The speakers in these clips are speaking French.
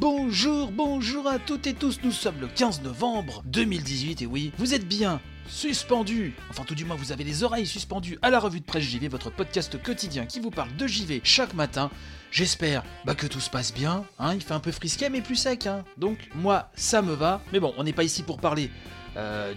Bonjour, bonjour, à toutes et tous, nous sommes le 15 novembre 2018 et oui, vous êtes bien suspendu, enfin tout du moins vous avez les oreilles suspendues à la revue de presse JV, votre podcast quotidien qui vous parle de JV chaque matin. J'espère bah, que tout se passe bien, hein, il fait un peu frisquet mais plus sec, hein. donc moi ça me va, mais bon on n'est pas ici pour parler euh,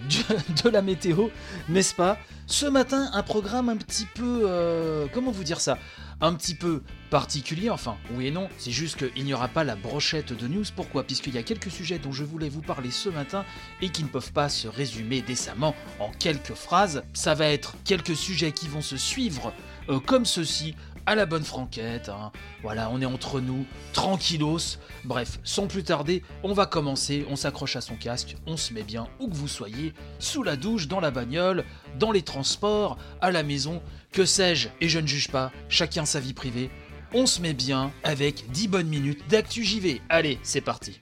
de la météo, n'est-ce pas? Ce matin, un programme un petit peu... euh, comment vous dire ça? Un petit peu particulier, enfin, oui et non, c'est juste qu'il n'y aura pas la brochette de news. Pourquoi? Puisqu'il y a quelques sujets dont je voulais vous parler ce matin et qui ne peuvent pas se résumer décemment en quelques phrases. Ça va être quelques sujets qui vont se suivre euh, comme ceci, à la bonne franquette. hein. Voilà, on est entre nous, tranquillos. Bref, sans plus tarder, on va commencer. On s'accroche à son casque, on se met bien où que vous soyez, sous la douche, dans la bagnole, dans les transports, à la maison, que sais-je, et je ne juge pas, chacun sa vie privée. On se met bien avec 10 bonnes minutes d'actu JV. Allez, c'est parti.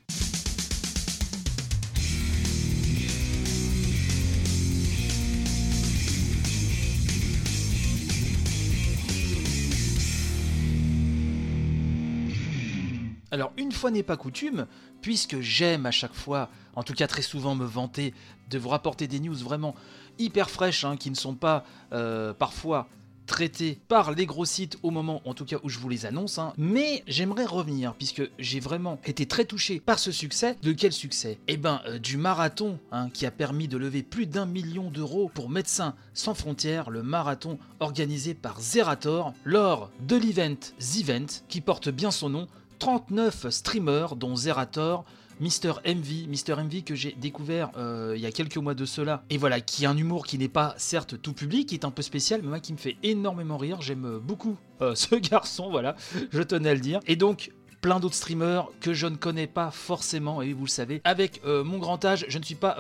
Alors une fois n'est pas coutume, puisque j'aime à chaque fois, en tout cas très souvent me vanter, de vous rapporter des news vraiment hyper fraîches, hein, qui ne sont pas euh, parfois traitées par les gros sites au moment en tout cas où je vous les annonce, hein. mais j'aimerais revenir, puisque j'ai vraiment été très touché par ce succès. De quel succès? Eh ben euh, du marathon, hein, qui a permis de lever plus d'un million d'euros pour Médecins Sans Frontières, le marathon organisé par Zerator, lors de l'event Zevent, qui porte bien son nom, 39 streamers, dont Zerator, Mr. MV, Mr. MV que j'ai découvert euh, il y a quelques mois de cela, et voilà, qui a un humour qui n'est pas certes tout public, qui est un peu spécial, mais moi qui me fait énormément rire, j'aime beaucoup euh, ce garçon, voilà, je tenais à le dire. Et donc, plein d'autres streamers que je ne connais pas forcément, et vous le savez, avec euh, mon grand âge, je ne suis pas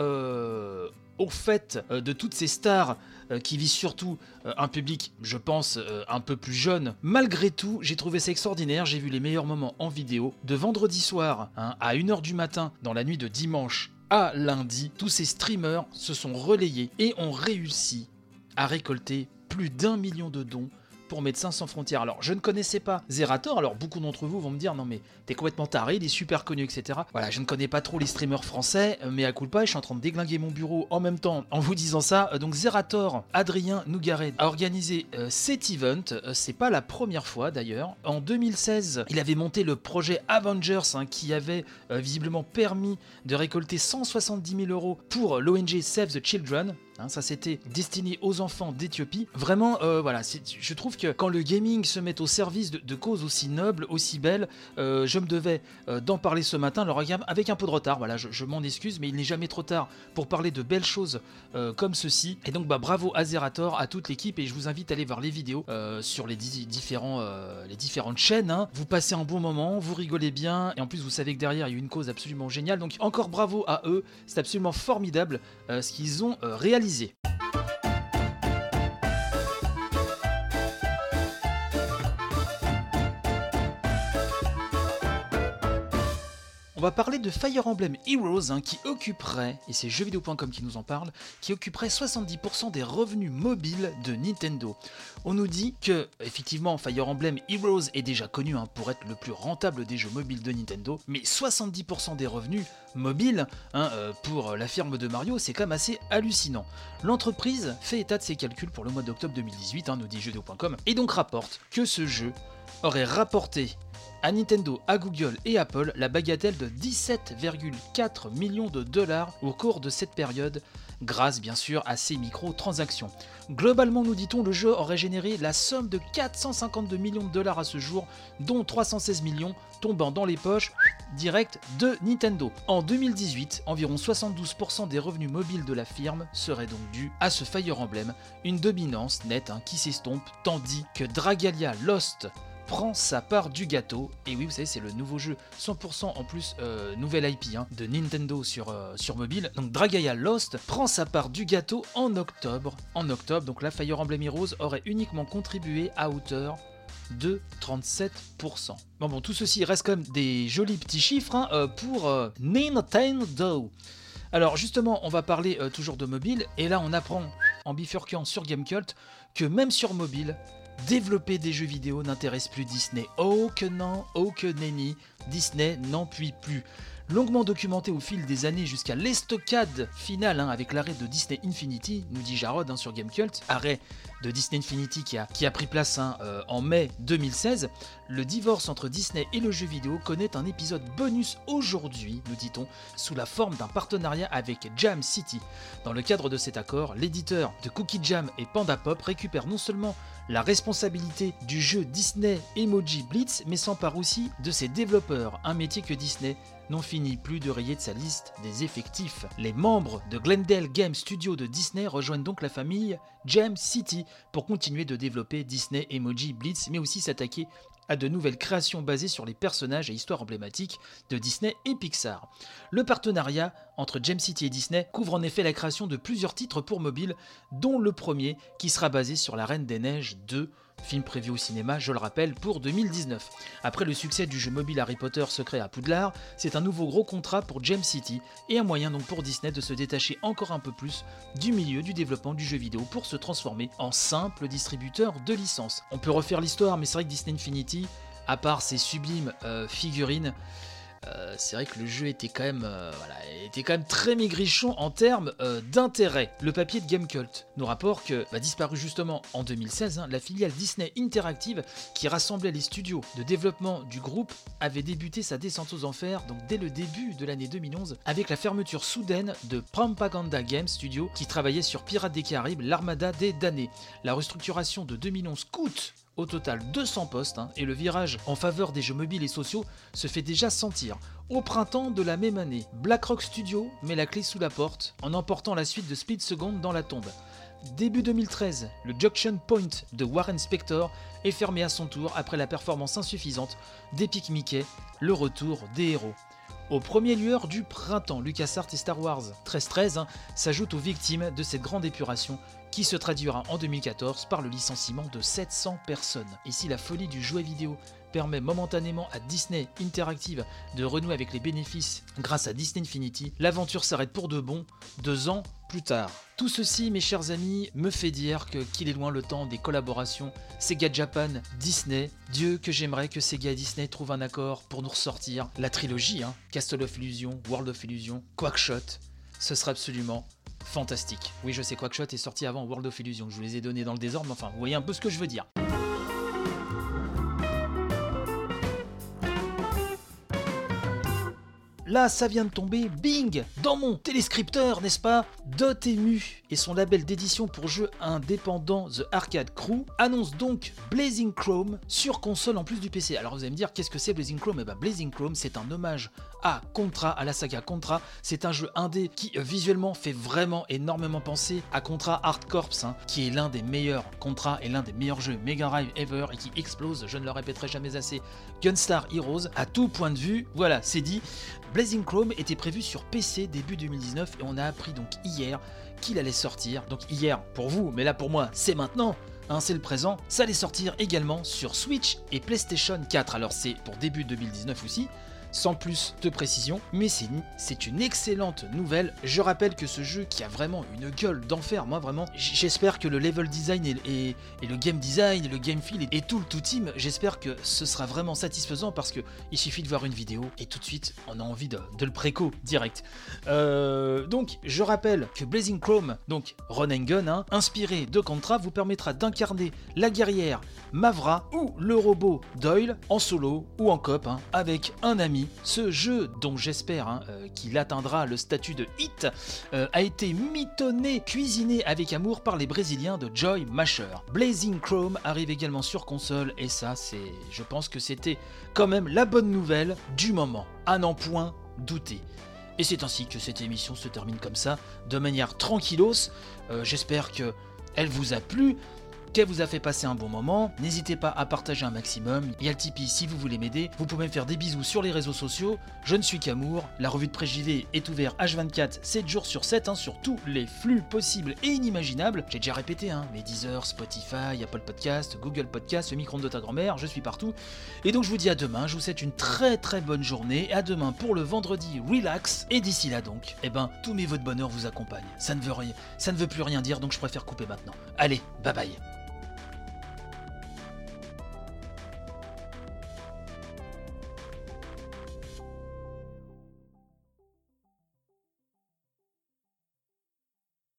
au fait euh, de toutes ces stars euh, qui visent surtout euh, un public, je pense, un peu plus jeune. Malgré tout, j'ai trouvé ça extraordinaire, j'ai vu les meilleurs moments en vidéo, de vendredi soir hein, à 1h du matin, dans la nuit de dimanche à lundi, tous ces streamers se sont relayés et ont réussi à récolter plus d'un million de dons pour Médecins Sans Frontières. Alors, je ne connaissais pas Zerator, alors beaucoup d'entre vous vont me dire non mais t'es complètement taré, il est super connu, etc. Voilà, je ne connais pas trop les streamers français, euh, mais à coup de pas, je suis en train de déglinguer mon bureau en même temps en vous disant ça. Euh, Donc Zerator, Adrien Nougaret a organisé euh, cet event, c'est pas la première fois d'ailleurs. En 2016, il avait monté le projet Avengers hein, qui avait visiblement permis de récolter 170 000 euros pour l'ONG Save the Children. Hein, ça c'était destiné aux enfants d'Éthiopie. Vraiment, euh, voilà, je trouve que quand le gaming se met au service de, causes aussi nobles, aussi belles, euh, je me devais euh, d'en parler ce matin, alors avec un peu de retard. Voilà, je, m'en excuse, mais il n'est jamais trop tard pour parler de belles choses comme ceci. Et donc, bah, bravo à Zerator, à toute l'équipe, et je vous invite à aller voir les vidéos sur les, di- différents, les différentes chaînes. hein. Vous passez un bon moment, vous rigolez bien, et en plus, vous savez que derrière, il y a une cause absolument géniale. Donc, encore bravo à eux, c'est absolument formidable ce qu'ils ont euh, réalisé. On va parler de Fire Emblem Heroes hein, qui occuperait, et c'est jeuxvideo.com qui nous en parle, qui occuperait 70% des revenus mobiles de Nintendo. On nous dit que, effectivement, Fire Emblem Heroes est déjà connu hein, pour être le plus rentable des jeux mobiles de Nintendo, mais 70% des revenus mobiles hein, euh, pour la firme de Mario, c'est quand même assez hallucinant. L'entreprise fait état de ses calculs pour le mois d'octobre 2018, hein, nous dit jeuxvideo.com, et donc rapporte que ce jeu aurait rapporté à Nintendo, à Google et Apple la bagatelle de 17,4 millions de dollars au cours de cette période, grâce bien sûr à ces microtransactions. Globalement, nous dit-on, le jeu aurait généré la somme de 452 millions de dollars à ce jour, dont 316 millions tombant dans les poches directes de Nintendo. En 2018, environ 72% des revenus mobiles de la firme seraient donc dus à ce Fire Emblem, une dominance nette hein, qui s'estompe, tandis que Dragalia Lost prend sa part du gâteau. Et oui, vous savez, c'est le nouveau jeu 100% en plus euh, nouvelle IP hein, de Nintendo sur, euh, mobile. Donc Dragaia Lost prend sa part du gâteau en octobre. En octobre, donc la Fire Emblem Heroes aurait uniquement contribué à hauteur de 37%. Bon, bon, tout ceci reste même des jolis petits chiffres hein, euh, pour Nintendo. Alors justement, on va parler toujours de mobile, et là on apprend en bifurquant sur Gamecult que même sur mobile, développer des jeux vidéo n'intéresse plus Disney. Oh que non, oh que nenni, Disney n'en puis plus. Longuement documenté au fil des années jusqu'à l'estocade finale hein, avec l'arrêt de Disney Infinity, nous dit Jarod hein, sur Gamecult, arrêt de Disney Infinity qui a, pris place hein, euh, en mai 2016, le divorce entre Disney et le jeu vidéo connaît un épisode bonus aujourd'hui, nous dit-on, sous la forme d'un partenariat avec Jam City. Dans le cadre de cet accord, l'éditeur de Cookie Jam et Panda Pop récupère non seulement la responsabilité du jeu Disney Emoji Blitz, mais s'empare aussi de ses développeurs, un métier que Disney n'en finit plus de rayer de sa liste des effectifs. Les membres de Glendale Game Studio de Disney rejoignent donc la famille Jam City pour continuer de développer Disney Emoji Blitz, mais aussi s'attaquer à de nouvelles créations basées sur les personnages et histoires emblématiques de Disney et Pixar. Le partenariat entre Jam City et Disney couvre en effet la création de plusieurs titres pour mobile, dont le premier qui sera basé sur La Reine des Neiges 2, film prévu au cinéma, je le rappelle, pour 2019. Après le succès du jeu mobile Harry Potter secret à Poudlard, c'est un nouveau gros contrat pour Jam City et un moyen donc pour Disney de se détacher encore un peu plus du milieu du développement du jeu vidéo pour se transformer en simple distributeur de licences. On peut refaire l'histoire, mais c'est vrai que Disney Infinity, à part ses sublimes euh, figurines, euh, c'est vrai que le jeu était quand même, euh, très maigrichon en termes euh, d'intérêt. Le papier de Gamecult nous rapporte que va disparu justement en 2016, hein, la filiale Disney Interactive qui rassemblait les studios de développement du groupe avait débuté sa descente aux enfers donc dès le début de l'année 2011 avec la fermeture soudaine de Propaganda Games Studio qui travaillait sur Pirates des Caraïbes, l'Armada des damnés. La restructuration de 2011 coûte au total 200 postes, hein, et le virage en faveur des jeux mobiles et sociaux se fait déjà sentir. Au printemps de la même année, BlackRock Studio met la clé sous la porte en emportant la suite de Split Second dans la tombe. Début 2013, le Junction Point de Warren Spector est fermé à son tour après la performance insuffisante d'Epic Mickey, le retour des héros. Au premier lueur du printemps, LucasArts et Star Wars 1313 hein, s'ajoutent aux victimes de cette grande épuration qui se traduira en 2014 par le licenciement de 700 personnes. Et si la folie du jouet vidéo permet momentanément à Disney Interactive de renouer avec les bénéfices grâce à Disney Infinity, l'aventure s'arrête pour de bon deux ans plus tard. Tout ceci, mes chers amis, me fait dire que qu'il est loin le temps des collaborations Sega Japan, Disney. Dieu que j'aimerais que Sega Disney trouvent un accord pour nous ressortir la trilogie, hein, Castle of Illusion, World of Illusion, Quackshot. Ce serait absolument fantastique. Oui, je sais, Quackshot est sorti avant World of Illusion. Je vous les ai donnés dans le désordre, mais enfin, vous voyez un peu ce que je veux dire. Là, ça vient de tomber, bing, dans mon téléscripteur, n'est-ce pas? Dotemu et son label d'édition pour jeux indépendants The Arcade Crew annonce donc Blazing Chrome sur console en plus du PC. Alors vous allez me dire, qu'est-ce que c'est Blazing Chrome? Eh ben Blazing Chrome, c'est un hommage à Contra, à la saga Contra. C'est un jeu indé qui euh, visuellement fait vraiment énormément penser à Contra Hard Corps, hein, qui est l'un des meilleurs Contra et l'un des meilleurs jeux Mega Drive ever et qui explose, je ne le répéterai jamais assez, Gunstar Heroes à tout point de vue. Voilà, c'est dit. Blazing Chrome était prévu sur PC début 2019 et on a appris donc hier qu'il allait sortir. Donc hier pour vous, mais là pour moi c'est maintenant. Hein, c'est le présent, ça allait sortir également sur Switch et PlayStation 4. Alors c'est pour début 2019 aussi, sans plus de précision, mais c'est une, excellente nouvelle. Je rappelle que ce jeu qui a vraiment une gueule d'enfer, moi vraiment, j'espère que le level design et, le game design le game feel et, tout le tout team, j'espère que ce sera vraiment satisfaisant parce que il suffit de voir une vidéo et tout de suite on a envie de, le préco direct. Euh, donc je rappelle que Blazing Chrome, donc Run and Gun, hein, inspiré de Contra, vous permettra d'incarner la guerrière Mavra ou le robot Doyle en solo ou en coop hein, avec un ami. Ce jeu, dont j'espère hein, euh, qu'il atteindra le statut de hit, euh, a été mitonné, cuisiné avec amour par les Brésiliens de Joy Masher. Blazing Chrome arrive également sur console et ça, c'est, je pense que c'était quand même la bonne nouvelle du moment, à n'en point douter. Et c'est ainsi que cette émission se termine comme ça, de manière tranquillos. Euh, J'espère que elle vous a plu. Qu'elle vous a fait passer un bon moment. N'hésitez pas à partager un maximum. Il y a le Tipeee si vous voulez m'aider. Vous pouvez me faire des bisous sur les réseaux sociaux. Je ne suis qu'amour. La revue de presse JV est ouverte H24 7 jours sur 7 hein, sur tous les flux possibles et inimaginables. J'ai déjà répété, hein, Spotify, Apple Podcast, Google Podcast, le micro de ta grand-mère, je suis partout. Et donc je vous dis à demain, je vous souhaite une très très bonne journée. Et à demain pour le vendredi relax. Et d'ici là donc, eh ben, tous mes vœux de bonheur vous accompagnent. Ça ne veut rien, ça ne veut plus rien dire, donc je préfère couper maintenant. Allez, bye bye.